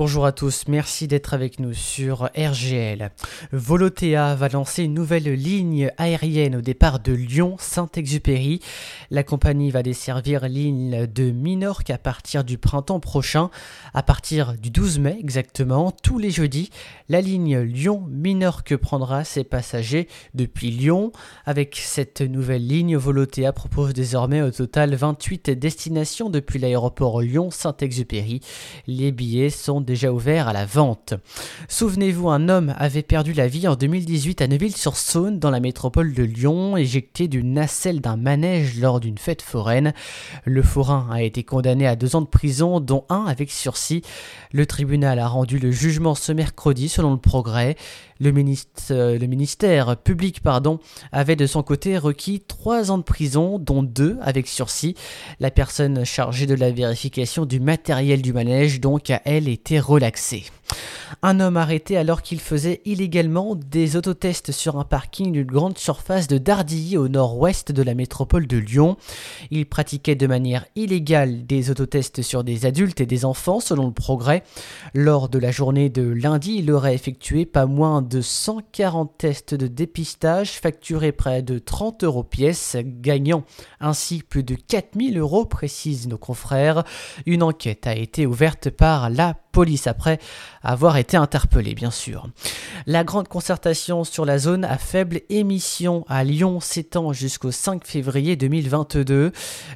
Bonjour à tous, merci d'être avec nous sur RGL. Volotea va lancer une nouvelle ligne aérienne au départ de Lyon-Saint-Exupéry. La compagnie va desservir l'île de Minorque à partir du printemps prochain, à partir du 12 mai exactement, tous les jeudis. La ligne Lyon-Minorque prendra ses passagers depuis Lyon. Avec cette nouvelle ligne, Volotea propose désormais au total 28 destinations depuis l'aéroport Lyon-Saint-Exupéry. Les billets sont déjà ouvert à la vente. Souvenez-vous, un homme avait perdu la vie en 2018 à Neuville-sur-Saône, dans la métropole de Lyon, éjecté d'une nacelle d'un manège lors d'une fête foraine. Le forain a été condamné à deux ans de prison, dont un avec sursis. Le tribunal a rendu le jugement ce mercredi, selon le progrès. Le, euh, le ministère public pardon, avait de son côté requis trois ans de prison, dont deux avec sursis. La personne chargée de la vérification du matériel du manège, donc, a elle été relaxée. Un homme arrêté alors qu'il faisait illégalement des autotests sur un parking d'une grande surface de Dardilly au nord-ouest de la métropole de Lyon. Il pratiquait de manière illégale des autotests sur des adultes et des enfants selon le progrès. Lors de la journée de lundi, il aurait effectué pas moins de 140 tests de dépistage facturés près de 30 euros pièce, gagnant ainsi plus de 4000 euros, précisent nos confrères. Une enquête a été ouverte par la police après avoir été interpellé bien sûr. La grande concertation sur la zone à faible émission à Lyon s'étend jusqu'au 5 février 2022.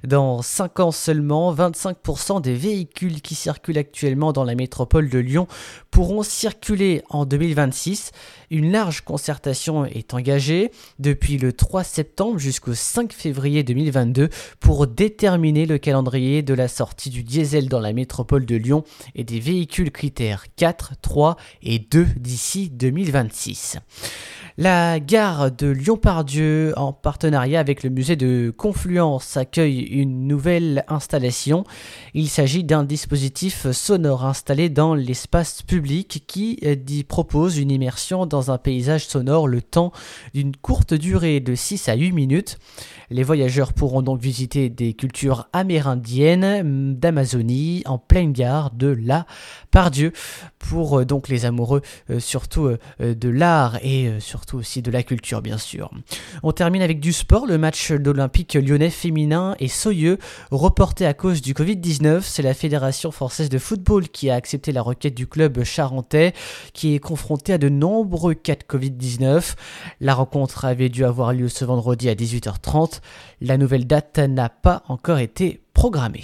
Dans 5 ans seulement, 25% des véhicules qui circulent actuellement dans la métropole de Lyon pourront circuler en 2026. Une large concertation est engagée depuis le 3 septembre jusqu'au 5 février 2022 pour déterminer le calendrier de la sortie du diesel dans la métropole de Lyon et des véhicules critères 4, 3 et 2 d'ici 2026. La gare de Lyon-Pardieu, en partenariat avec le musée de Confluence, accueille une nouvelle installation. Il s'agit d'un dispositif sonore installé dans l'espace public qui y propose une immersion dans un paysage sonore le temps d'une courte durée de 6 à 8 minutes. Les voyageurs pourront donc visiter des cultures amérindiennes d'Amazonie en pleine gare de la Pardieu pour euh, donc les amoureux euh, surtout euh, de l'art et surtout aussi de la culture bien sûr. On termine avec du sport, le match d'Olympique lyonnais féminin est soyeux, reporté à cause du Covid-19. C'est la Fédération française de football qui a accepté la requête du club charentais qui est confronté à de nombreux cas de Covid-19. La rencontre avait dû avoir lieu ce vendredi à 18h30. La nouvelle date n'a pas encore été programmée.